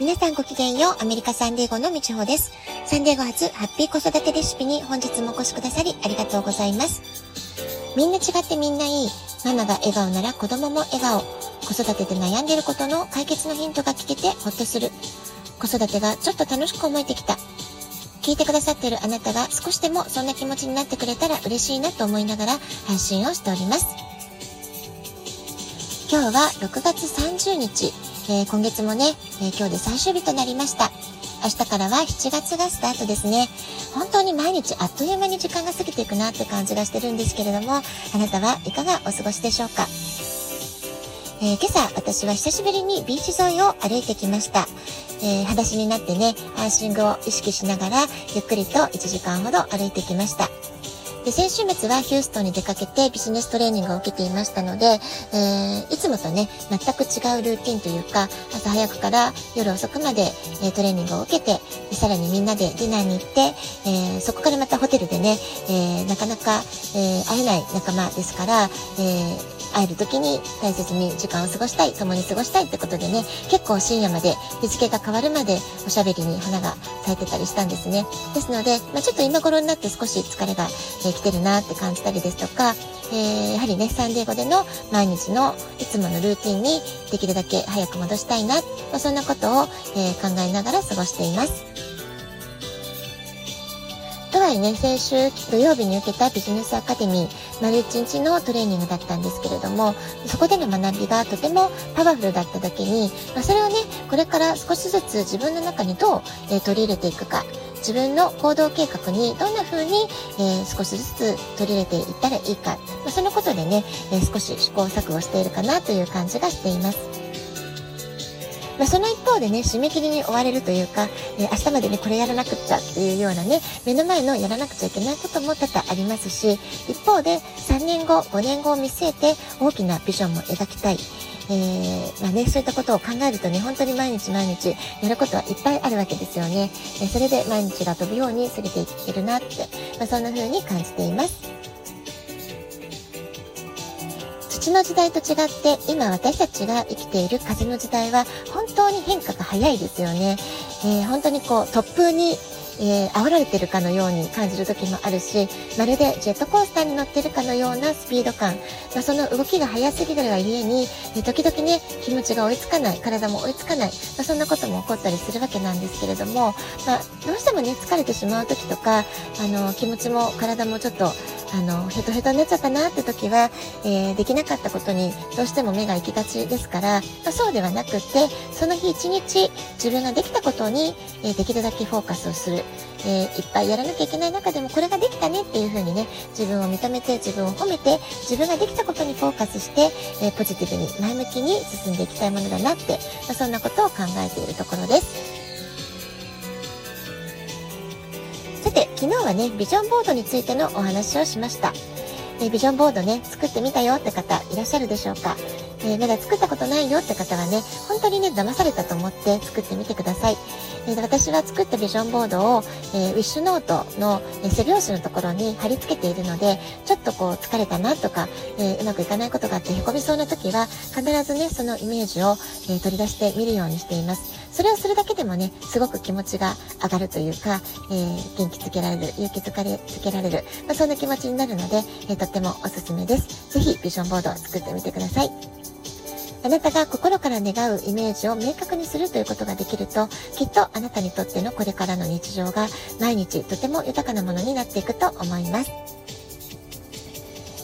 皆さんごきげんよう、アメリカサンデーゴのみちほです。サンデーゴ初ハッピー子育てレシピに本日もお越しくださりありがとうございます。みんな違ってみんないい。ママが笑顔なら子供も笑顔。子育てで悩んでいることの解決のヒントが聞けてほっとする。子育てがちょっと楽しく思えてきた。聞いてくださっているあなたが少しでもそんな気持ちになってくれたら嬉しいなと思いながら配信をしております。今日は6月30日。えー、今月もね、えー、今日で最終日となりました。明日からは7月がスタートですね。本当に毎日あっという間に時間が過ぎていくなって感じがしてるんですけれども、あなたはいかがお過ごしでしょうか？えー、今朝私は久しぶりにビーチ沿いを歩いてきました。えー、裸足になってね、アーシングを意識しながらゆっくりと1時間ほど歩いてきました。で、先週末はヒューストンに出かけてビジネストレーニングを受けていましたので、えー、いつもとね、全く違うルーティンというか、朝早くから夜遅くまで、え、トレーニングを受けて、さらにみんなでディナーに行って、えー、そこからまたホテルでね、えなかなか、え会えない仲間ですから、え会える時に大切に時間を過ごしたい、共に過ごしたいってことでね、結構深夜まで日付が変わるまでおしゃべりに花が咲いてたりしたんですね。ですので、まあ、ちょっと今頃になって少し疲れが、え来てるなって感じたりですとか、えー、やはりね、サンデーゴでの毎日のいつものルーティンにできるだけ早く戻したいな、まあ、そんなことを、え、考えながら過ごしています。とはいえね、先週土曜日に受けたビジネスアカデミー、丸1日のトレーニングだったんですけれども、そこでの学びがとてもパワフルだっただけに、まあ、それをね、これから少しずつ自分の中にどう、えー、取り入れていくか、自分の行動計画にどんな風に、え、少しずつ取り入れていったらいいか、まあ、そのことでね、え、少し試行錯誤しているかなという感じがしています。まあ、その一方でね、締め切りに追われるというか、えー、明日までね、これやらなくっちゃっていうようなね、目の前のやらなくちゃいけないことも多々ありますし、一方で3年後、5年後を見据えて大きなビジョンも描きたい。えー、まあね、そういったことを考えるとね、本当に毎日毎日やることはいっぱいあるわけですよね。えー、それで毎日が飛ぶように過ぎていけるなって、まあ、そんな風に感じています。土の時代と違って今私たちが生きている風の時代は本当に変化が早いですよね。えー、本当にこう突風にえー、煽られてるかのように感じる時もあるし、まるでジェットコースターに乗ってるかのようなスピード感、まあ、その動きが速すぎるがゆえに、えー、時々ね、気持ちが追いつかない、体も追いつかない、まあ、そんなことも起こったりするわけなんですけれども、まあ、どうしてもね、疲れてしまう時とか、あの、気持ちも体もちょっと、あの、ヘトヘトになっちゃったなって時は、えー、できなかったことにどうしても目が行きがちですから、まあ、そうではなくって、その日一日自分ができたことに、えー、できるだけフォーカスをする。えー、いっぱいやらなきゃいけない中でもこれができたねっていう風にね、自分を認めて、自分を褒めて、自分ができたことにフォーカスして、えポジティブに前向きに進んでいきたいものだなって、まあ、そんなことを考えているところです。昨日はね、ビジョンボードについてのお話をしました。えビジョンボードね、作ってみたよって方いらっしゃるでしょうかえー、まだ作ったことないよって方はね、本当にね、騙されたと思って作ってみてください。えー、私は作ったビジョンボードを、えー、ウィッシュノートの、え背拍子のところに貼り付けているので、ちょっとこう疲れたなとか、えうまくいかないことがあって凹みそうな時は、必ずね、そのイメージを、え取り出してみるようにしています。それをするだけでもね、すごく気持ちが上がるというか、えー、元気づけられる、勇気づかれ、つけられる、まあ、そんな気持ちになるので、えー、とってもおすすめです。ぜひ、ビジョンボードを作ってみてください。あなたが心から願うイメージを明確にするということができると、きっとあなたにとってのこれからの日常が毎日とても豊かなものになっていくと思います。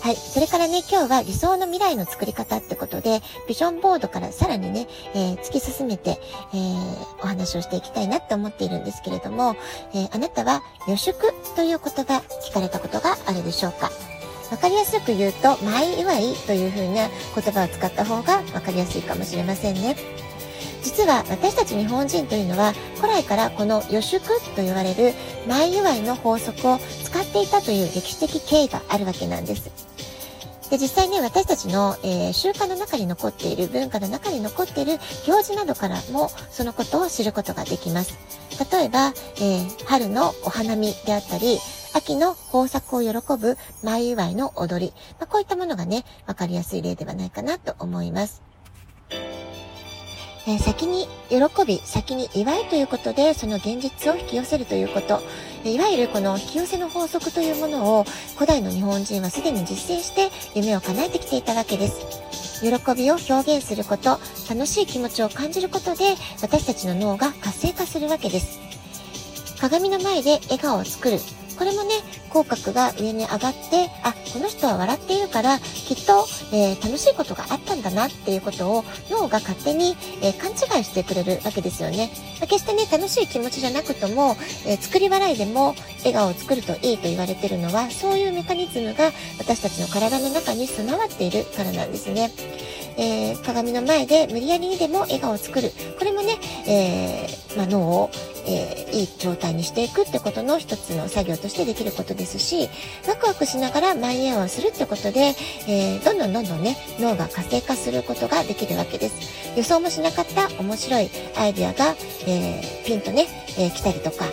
はい。それからね、今日は理想の未来の作り方ってことで、ビジョンボードからさらにね、えー、突き進めて、えー、お話をしていきたいなって思っているんですけれども、えー、あなたは予祝という言葉聞かれたことがあるでしょうか？わかりやすく言うと、前祝いという風な言葉を使った方がわかりやすいかもしれませんね。実は私たち日本人というのは古来からこの予祝と言われる前祝いの法則を使っていたという歴史的経緯があるわけなんです。で、実際ね、私たちの、えー、習慣の中に残っている、文化の中に残っている行事などからも、そのことを知ることができます。例えば、えー、春のお花見であったり、秋の豊作を喜ぶ前祝いの踊り。まあ、こういったものがね、分かりやすい例ではないかなと思います。えー、先に喜び、先に祝いということで、その現実を引き寄せるということ。いわゆるこの引き寄せの法則というものを古代の日本人はすでに実践して夢を叶えてきていたわけです。喜びを表現すること、楽しい気持ちを感じることで私たちの脳が活性化するわけです。鏡の前で笑顔を作る。これもね、口角が上に上がって、あ、この人は笑っているから、きっと、えー、楽しいことがあったんだなっていうことを脳が勝手に、えー、勘違いしてくれるわけですよね。ま、決してね、楽しい気持ちじゃなくとも、えー、作り笑いでも笑顔を作るといいと言われてるのは、そういうメカニズムが私たちの体の中に備わっているからなんですね。えー、鏡の前で無理やりにでも笑顔を作る。こ、えー、まあ、脳を、えー、いい状態にしていくってことの一つの作業としてできることですし、ワクワクしながらマイエアをするってことで、えどんどんどんどんね、脳が活性化することができるわけです。予想もしなかった面白いアイデアが、えピンとね、え来たりとか、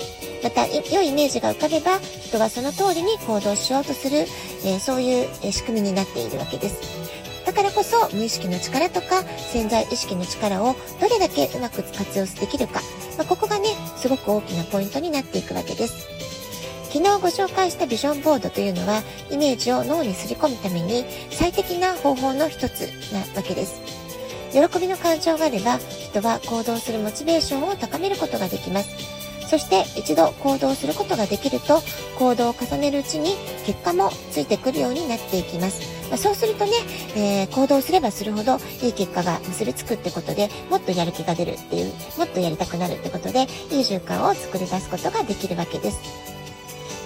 また良いイメージが浮かべば人はその通りに行動しようとする、えそういう仕組みになっているわけです。だからこそ無意識の力とか潜在意識の力をどれだけうまく活用できるか、まあ、ここがね、すごく大きなポイントになっていくわけです。昨日ご紹介したビジョンボードというのはイメージを脳にすり込むために最適な方法の一つなわけです。喜びの感情があれば人は行動するモチベーションを高めることができます。そして一度行動することができると行動を重ねるうちに結果もついてくるようになっていきます。まあ、そうするとね、えー、行動すればするほどいい結果が結びつくってことでもっとやる気が出るっていうもっとやりたくなるってことでいい習慣を作り出すことができるわけです。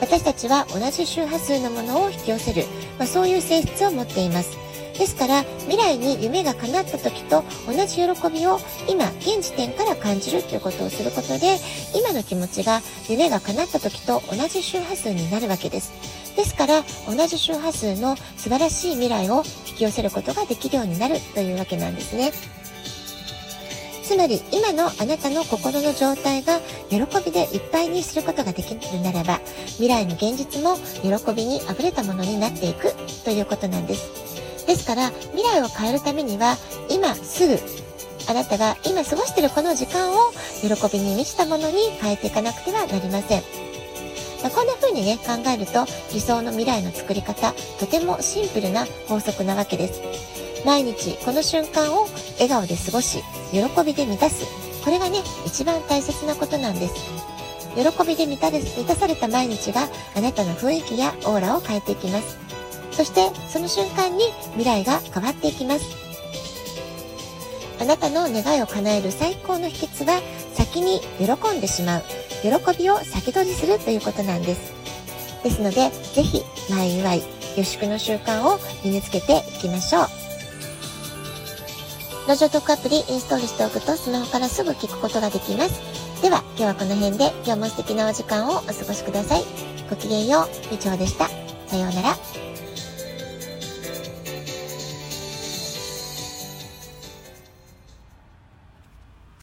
私たちは同じ周波数のものを引き寄せる、まあ、そういう性質を持っています。ですから未来に夢が叶った時と同じ喜びを今現時点から感じるということをすることで今の気持ちが夢が叶った時と同じ周波数になるわけです。ですから同じ周波数の素晴らしい未来を引き寄せることができるようになるというわけなんですね。つまり今のあなたの心の状態が喜びでいっぱいにすることができるならば未来の現実も喜びに溢れたものになっていくということなんです。ですから、未来を変えるためには、今すぐ、あなたが今過ごしてるこの時間を喜びに満ちたものに変えていかなくてはなりません。まあ、こんな風にね、考えると理想の未来の作り方、とてもシンプルな法則なわけです。毎日この瞬間を笑顔で過ごし、喜びで満たす。これがね、一番大切なことなんです。喜びで満た満たされた毎日があなたの雰囲気やオーラを変えていきます。そしてその瞬間に未来が変わっていきます。あなたの願いを叶える最高の秘訣は先に喜んでしまう。喜びを先取りするということなんです。ですので、ぜひ、前祝い、予祝の習慣を身につけていきましょう。ラジオトークアプリインストールしておくとスマホからすぐ聞くことができます。では、今日はこの辺で今日も素敵なお時間をお過ごしください。ごきげんよう、みちょうでした。さようなら。